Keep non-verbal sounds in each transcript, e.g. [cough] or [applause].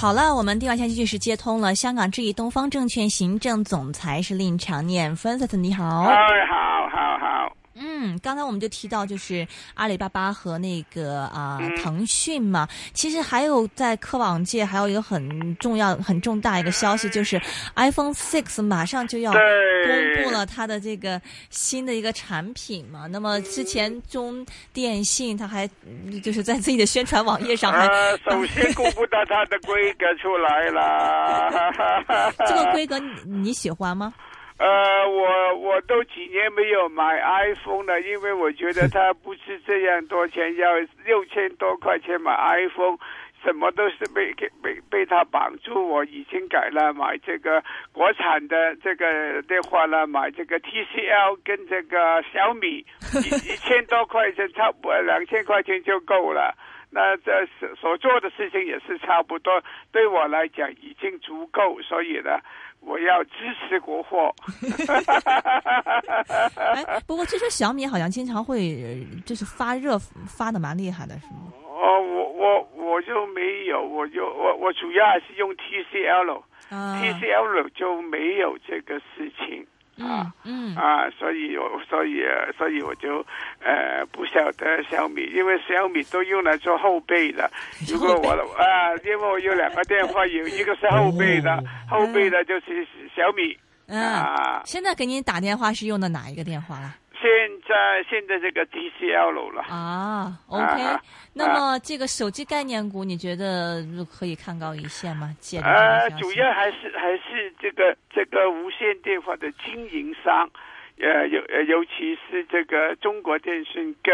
好了，我们电话线继续是接通了。香港智易东方证券行政总裁是令长念 Francis，你好。哎，好。嗯，刚才我们就提到就是阿里巴巴和那个啊、腾讯嘛，其实还有在科网界还有一个很重要、很重大一个消息，就是 iPhone Six 马上就要公布了它的这个新的一个产品嘛。那么之前中电信它还嗯就是在自己的宣传网页上还、呃，首先公布到它的规格出来了。[laughs] 这个规格你你喜欢吗？呃，我我都几年没有买 iPhone 了，因为我觉得它不是这样多钱，要六千多块钱买 iPhone，什么都是被被被它绑住。我已经改了，买这个国产的这个电话了，买这个 TCL 跟这个小米，一 [laughs] 一千多块钱，差不多两千块钱就够了。那这所所做的事情也是差不多，对我来讲已经足够，所以呢，我要支持国货。哎，不过这说小米好像经常会呃就是发热发的蛮厉害的，是吗？哦，我我我就没有，我就我我主要还是用 TCL，TCL、啊，TCL 就没有这个事情啊。嗯嗯啊，所以我所以呃所以我就呃不晓得小米，因为小米都用来做后背的。如果我的啊，因为我有两个电话，有一个是后背的，后背的就是小米嗯。啊。现在给您打电话是用的哪一个电话了？现在现在这个 DCL 了。啊，OK 啊。那么这个手机概念股，你觉得可以看高一线吗？呃个，消息主要还是还是这个这个无线电话的经营商，呃，尤呃尤其是这个中国电信跟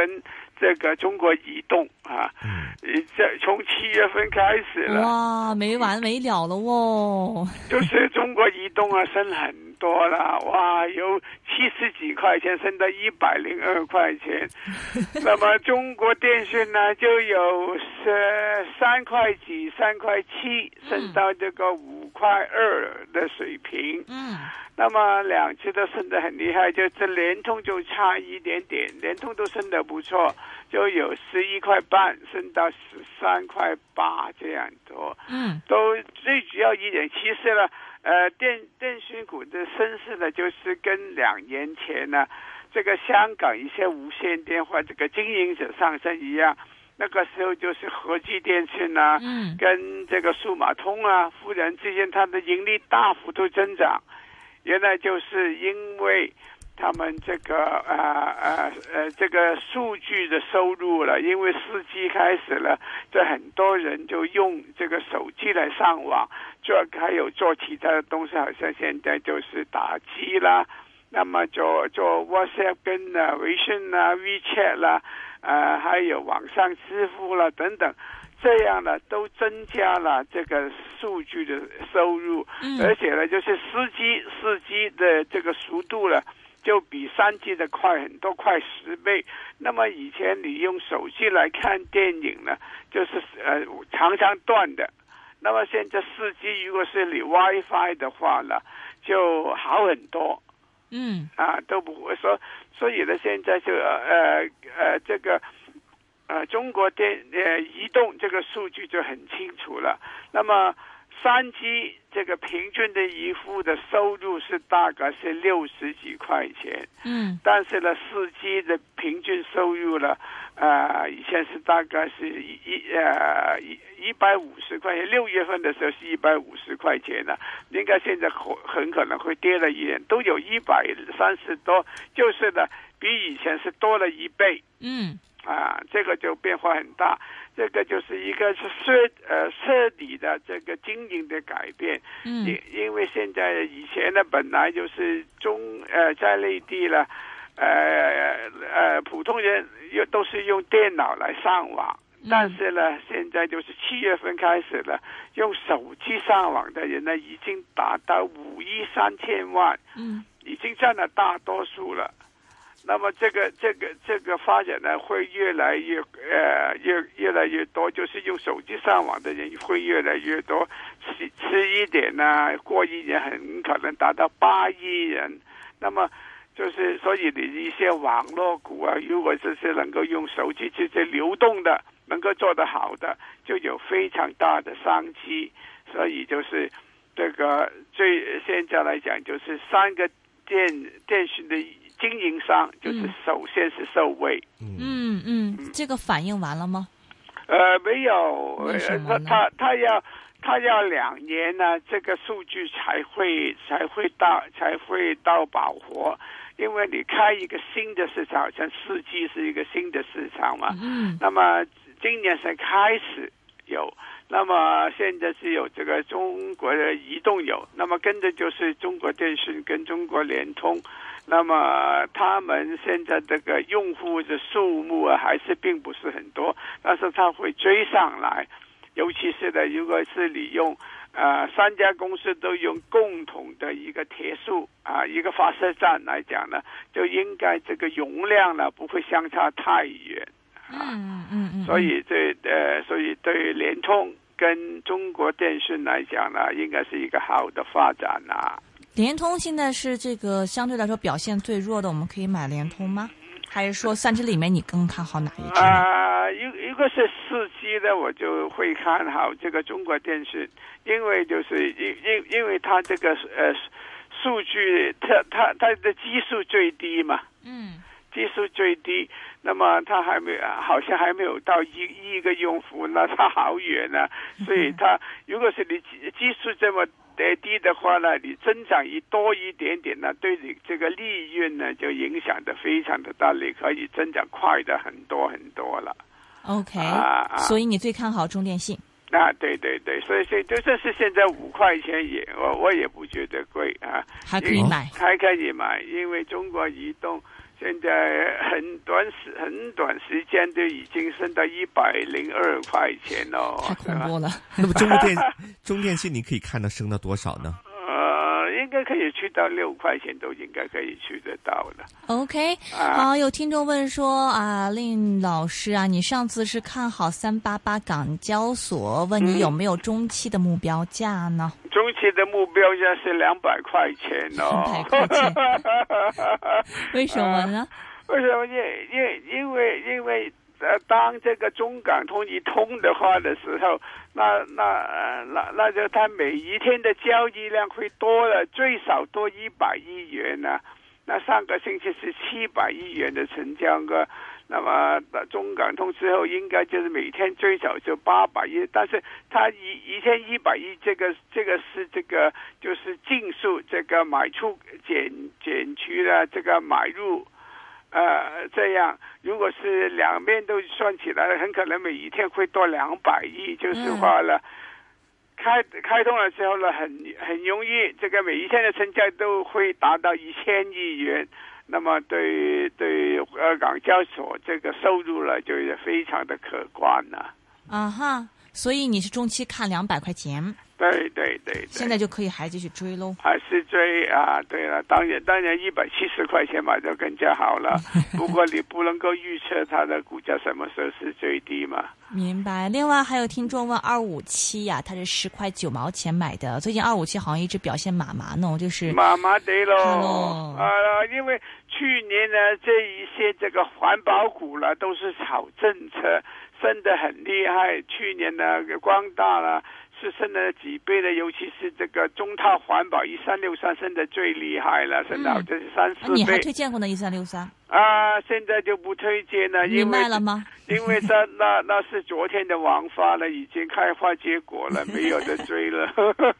这个中国移动啊，呃这从七月份开始了，哇，没完没了了哦。就是中国移动啊深很多了，哇，由七十几块钱升到一百零二块钱，[laughs] 那么中国电信呢就有是三块几、三块七升到这个五块二的水平。嗯那么两只都升得很厉害，就这联通就差一点点，联通都升得不错，就有十一块半升到十三块八这样多。嗯都最主要一点，其实呢，呃，电电讯股的升势呢，就是跟两年前呢，这个香港一些无线电话这个经营者上升一样，那个时候就是和记电讯啊，嗯。跟这个数码通啊，富人之间它的盈利大幅度增长，原来就是因为他们这个呃呃呃这个数据的收入了，因为四 G 开始了，这很多人就用这个手机来上网，做还有做其他的东西，好像现在就是打机啦。那么做做 WhatsApp 跟啊微信啦、WeChat 啦，呃，还有网上支付啦等等，这样呢都增加了这个数据的收入，嗯而且呢就是司机司机的这个速度呢。就比三 G 的快很多，快十倍。那么以前你用手机来看电影呢，就是呃常常断的。那么现在四 G 如果是你 WiFi 的话呢，就好很多。嗯啊，都不会说，所以呢，现在就呃呃这个呃中国电呃移动这个数据就很清楚了。那么三 G 这个平均的一户的收入是大概是六十几块钱，嗯但是呢，四 G 的平均收入呢，呃，以前是大概是一一呃一一百五十块钱，六月份的时候是一百五十块钱呢，应该现在很很可能会跌了一点，都有一百三十多，就是呢，比以前是多了一倍。嗯。啊，这个就变化很大。这个就是一个是彻呃彻底的这个经营的改变，嗯。因因为现在以前呢本来就是中呃在内地了，呃呃普通人又都是用电脑来上网，但是呢，现在就是七月份开始了，用手机上网的人呢，已经达到五亿三千万，嗯已经占了大多数了。那么这个这个这个发展呢，会越来越呃越越来越多，就是用手机上网的人会越来越多，迟迟一点呢，过一年很可能达到八亿人。那么就是所以你一些网络股啊，如果这些能够用手机直接流动的，能够做得好的，就有非常大的商机。所以就是这个最现在来讲，就是三个电电讯的经营商，就是嗯首先是受惠。嗯嗯，这个反应完了吗？呃，没有，呃他他他要他要两年呢，这个数据才会才会到才会到饱和，因为你开一个新的市场，像四 G 是一个新的市场嘛，嗯那么今年才开始有，那么现在是有这个中国的移动有，那么跟着就是中国电信跟中国联通，那么他们现在这个用户的数目啊还是并不是很多，但是他会追上来，尤其是呢，如果是你用。呃，三家公司都用共同的一个铁树啊，一个发射站来讲呢，就应该这个容量呢不会相差太远啊。嗯嗯嗯，所以这呃，所以对联通跟中国电信来讲呢，应该是一个好的发展啊。联通现在是这个相对来说表现最弱的，我们可以买联通吗？还是说三只里面你更看好哪一只呢？啊，一一个是四 G 呢，我就会看好这个中国电信，因为就是因因因为它这个呃数据，它它它的基数最低嘛，嗯。基数最低，那么它还没好像还没有到一一个用户，那它好远呢、[laughs] 所以它如果是你基基数这么呃低的话呢，你增长一多一点点呢，对你这个利润呢就影响的非常的大，你可以增长快的很多很多了。，OK，所以你最看好中电信。那，对对对，所以所以就算是现在五块钱也我我也不觉得贵啊，还可以买还可以买，因为中国移动现在很短时很短时间就已经升到一百零二块钱了，太恐怖了。[laughs] 那么中国电 [laughs] 中电信你可以看到升到多少呢？呃，应该可以去到六块钱都应该可以去得到的。OK，啊好，有听众问说啊，令老师啊，你上次是看好三八八港交所，问你嗯有没有中期的目标价呢？中期的目标价是两百块钱哦，200块钱 [laughs] [laughs] 为什么呢？为什么？因因因为因为呃，当这个中港通一通的话的时候，那那呃那那就它每一天的交易量会多了，最少多一百亿元呢、那上个星期是七百亿元的成交额，那么中港通之后，应该就是每天最少就八百亿，但是它一一天一百亿，这个这个是这个就是净数，这个买出减减去了这个买入。呃，这样如果是两边都算起来，很可能每一天会多两百亿，就是话了。开开通了之后呢，很很容易，这个每一天的成交都会达到一千亿元。那么对对呃港交所这个收入呢，就是非常的可观了、啊哈，所以你是中期看两百块钱，对对对对，现在就可以还继续追喽。还是追啊，对了，当然当然一百七十块钱买就更加好了。[laughs] 不过你不能够预测它的股价什么时候是最低嘛。明白。另外还有听众问二五七呀，它是十块九毛钱买的，最近二五七好像一直表现麻麻呢，就是麻麻地咯，Hello 啊，因为去年呢，这一些这个环保股呢都是炒政策，升得很厉害。去年呢，光大了是升了几倍的，尤其是这个中套环保一三六三升的最厉害了，升到这是三四啊你还推荐过呢一三六三，啊。现在就不推荐了，你因为卖了吗？[laughs] 因为它那那是昨天的王发了，已经开花结果了，[laughs] 没有的追了。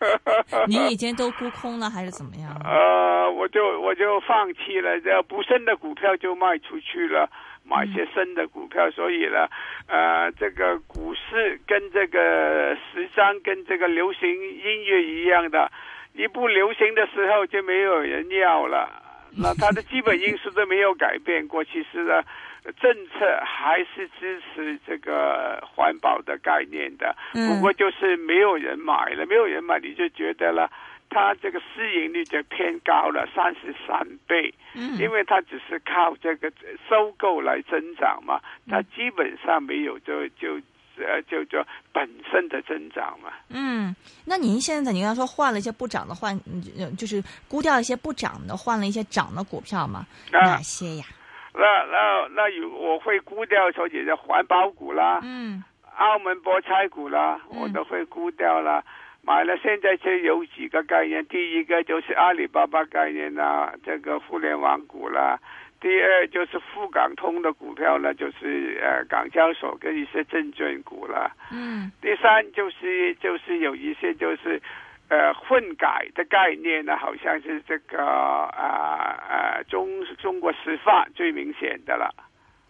[laughs] 你已经都沽空了还是怎么样？呃，我就我就放弃了，这不升的股票就卖出去了，买些新的股票。所以呢，呃，这个股市跟这个时尚跟这个流行音乐一样的，一不流行的时候就没有人要了。那它的基本因素都没有改变过。其实呢，政策还是支持这个环保的概念的，嗯不过就是没有人买了，没有人买，你就觉得了。它这个市盈率就偏高了，三十三倍，嗯因为它只是靠这个收购来增长嘛，它基本上没有就就呃就就本身的增长嘛。嗯，那您现在你刚才说换了一些不涨的换，嗯就是估掉一些不涨的，换了一些涨的股票嘛？啊哪些呀？那那那有我会估掉说你的环保股啦，嗯澳门博彩股啦，嗯我都会估掉了。买了，现在就有几个概念，第一个就是阿里巴巴概念啦，这个互联网股啦。第二就是沪港通的股票呢，就是呃港交所跟一些证券股啦。嗯第三就是就是有一些就是呃混改的概念呢，好像是这个啊呃中中国石化最明显的了。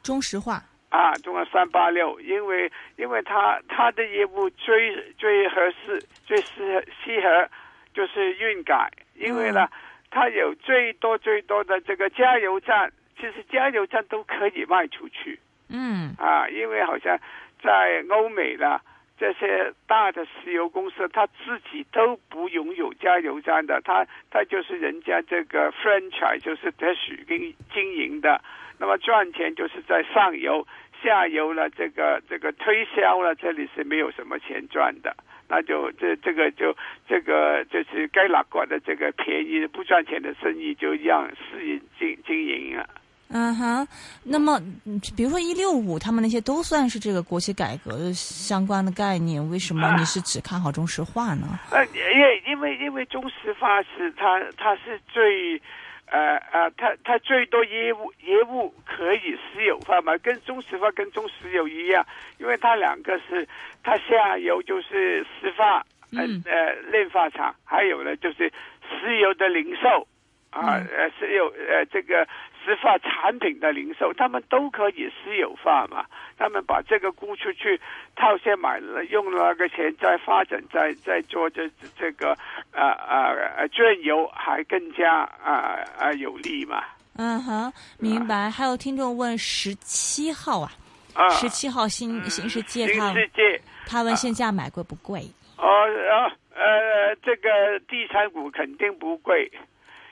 中石化。啊，中国三八六，因为因为它它的业务最最合适、最适合适合就是运改，因为呢，它有最多最多的这个加油站，其实加油站都可以卖出去嗯啊，因为好像在欧美呢。这些大的石油公司，它自己都不拥有加油站的，它它就是人家这个 franchise，就是特许经经营的。那么赚钱就是在上游，下游呢，这个这个推销了，这里是没有什么钱赚的。那就这这个就这个就是该拿过的这个便宜不赚钱的生意，就让私营经经营啊。嗯哼，那么嗯比如说一六五，他们那些都算是这个国企改革的相关的概念，为什么你是只看好中石化呢？呃，因为因为因为中石化是它它是最。呃呃，它它最多业务业务可以私有化嘛，跟中石化跟中石油一样，因为它两个是它下游就是石化，呃嗯。呃炼化厂，还有呢就是石油的零售啊，嗯。呃石油呃这个石化产品的零售，他们都可以私有化嘛。他们把这个估出去，套现买了，用了那个钱再发展，再再做这这个呃呃呃卷油，还更加啊啊、有利嘛。嗯哼，明白。还有听众问十七号啊，啊，十七号新新世界新他世界他问现价买贵不贵？哦哦呃，这个地产股肯定不贵，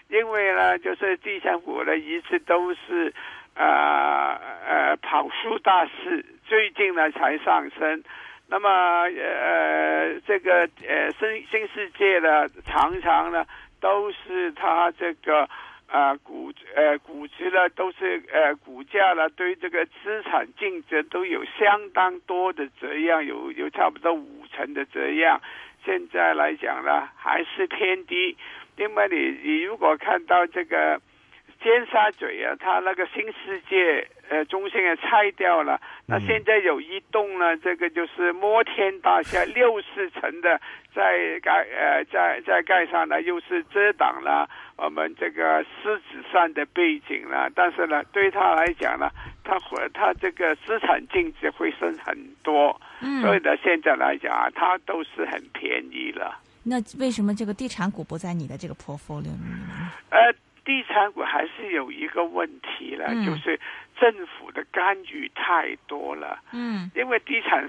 因为呢，就是地产股呢一直都是呃呃跑输大市，最近呢才上升。那么呃，这个呃新新世界呢，常常呢都是它这个。啊，股呃股值呢都是呃股价呢对这个资产净值都有相当多的折让，有有差不多五成的折让。现在来讲呢还是偏低，因为你你如果看到这个尖沙咀啊，它那个新世界呃中心也拆掉了，那现在有一栋呢，这个就是摩天大厦 [laughs] 六四层的，在盖呃在在盖上呢，又是遮挡了我们这个狮子山的背景了。但是呢，对他来讲呢，他会他这个资产净值会升很多，嗯，所以呢，现在来讲啊，它都是很便宜了。那为什么这个地产股不在你的这个 portfolio 里面呢？呃，地产股还是有一个问题了，嗯就是政府的干预太多了。嗯因为地产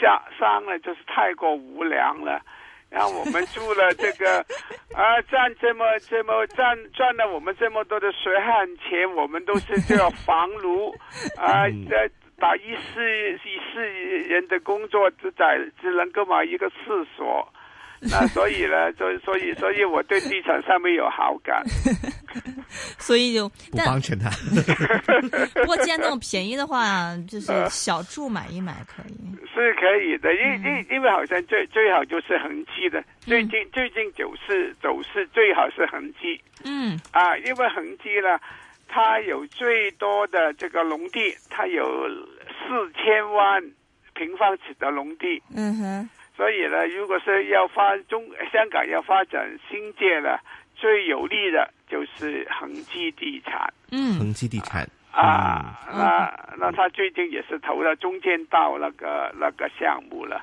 下商呢，就是太过无良了。然后我们住了这个，[laughs] 啊，赚这么这么赚赚了我们这么多的血汗钱，我们都是这个房奴啊，这打一世一世人的工作，只在只能够买一个厕所。那 [laughs] 所以呢，所以所以所以我对地产上面有好感。[laughs] 所以就不但帮衬他。[laughs] 不过既然那种便宜的话，就是小住买一买可以。是可以的，因因因为好像最最好就是恒基的，最近最近走势走势最好是恒基嗯啊，因为恒基呢，它有最多的这个农地，它有四千万平方尺的农地，嗯哼所以呢，如果是要发中香港要发展新界呢，最有利的就是恒基地产。嗯恒基地产啊，那那他最近也是投了中间道那个那个项目了。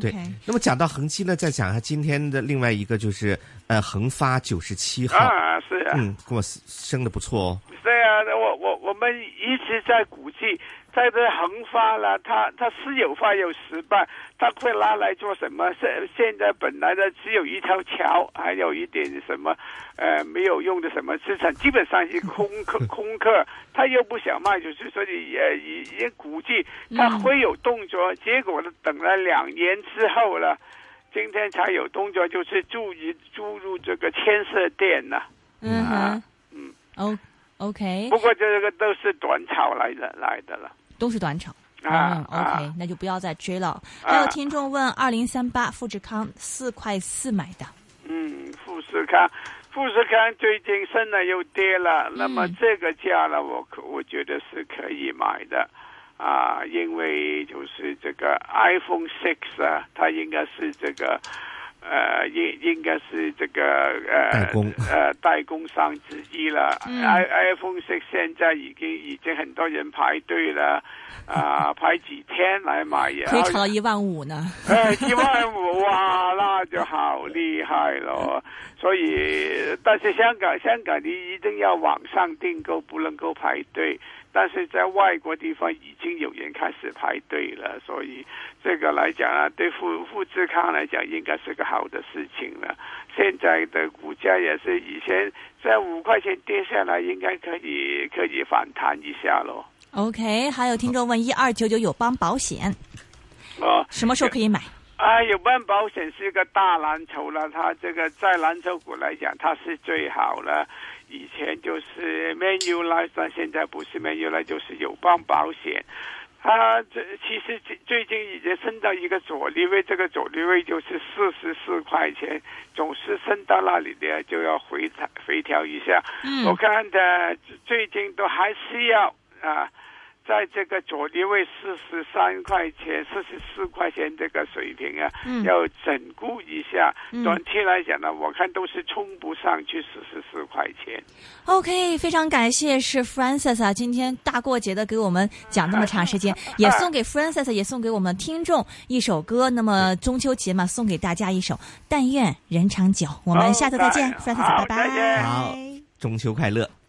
对，OK，。那么讲到恒基呢，再讲一下今天的另外一个就是呃恒发九十七号，啊，是啊，嗯，跟我升的不错哦。对啊，我我我们一直在估计，在这横发了，它它私有化有失败，它会拿来做什么？现现在本来的只有一条桥，还有一点什么呃没有用的什么资产，基本上是空客 [laughs] 空客，他又不想卖出去，所以也也也估计他会有动作。结果呢，等了两年之后了，今天才有动作，就是注意注入这个牵涉店呢、嗯嗯。OK，不过这个都是短炒来的来的了都是短炒。啊嗯啊，OK，那就不要再追了。还有听众问，二零三八富士康四块四买的，嗯，富士康，富士康最近升了又跌了，那么这个价呢，我可我觉得是可以买的。啊，因为就是这个 iPhone Six 啊，它应该是这个，呃，应应该是这个呃代工呃代工商之一了。嗯 i iPhone Six 现在已经已经很多人排队了，啊，[laughs] 排几天来买，然后可以炒到一万五呢。哎，一万五 [laughs] 哇，那就好厉害了。所以，但是香港香港你一定要网上订购，不能够排队。但是在外国地方已经有人开始排队了，所以这个来讲啊，对富富士康来讲应该是个好的事情了。现在的股价也是以前在五块钱跌下来，应该可以可以反弹一下喽。OK，还有听众问，一二九九友邦保险哦，什么时候可以买？啊，友邦保险是一个大蓝筹了，它这个在蓝筹股来讲，它是最好了。以前就是 Manulife，但现在不是 Manulife，就是友邦保险。它这其实最最近已经升到一个阻力位，这个阻力位就是四十四块钱，总是升到那里的就要回调回调一下。嗯我看的最近都还是要啊。在这个左低位四十三块钱、四十四块钱这个水平啊，嗯要整固一下。嗯短期来讲呢，我看都是冲不上去四十四块钱。OK，非常感谢是 Francis 啊，今天大过节的给我们讲那么长时间，[laughs] 也送给 Francis，也送给我们听众一首歌。那么中秋节嘛，送给大家一首《但愿人长久》。我们下次再见好，Francis，拜拜。好中秋快乐。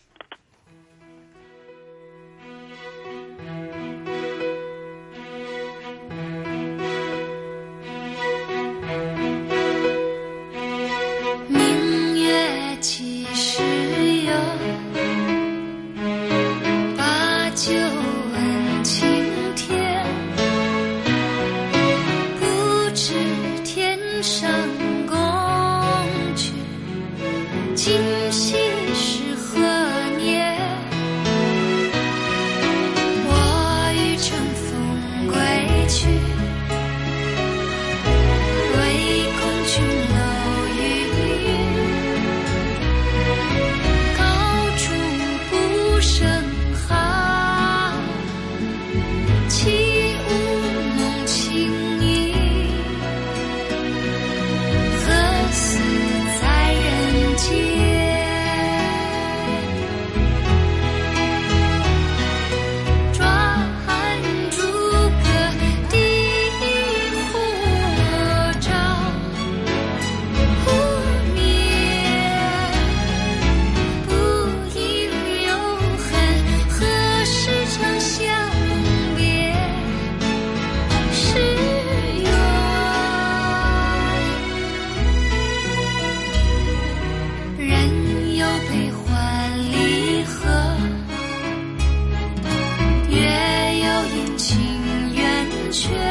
却。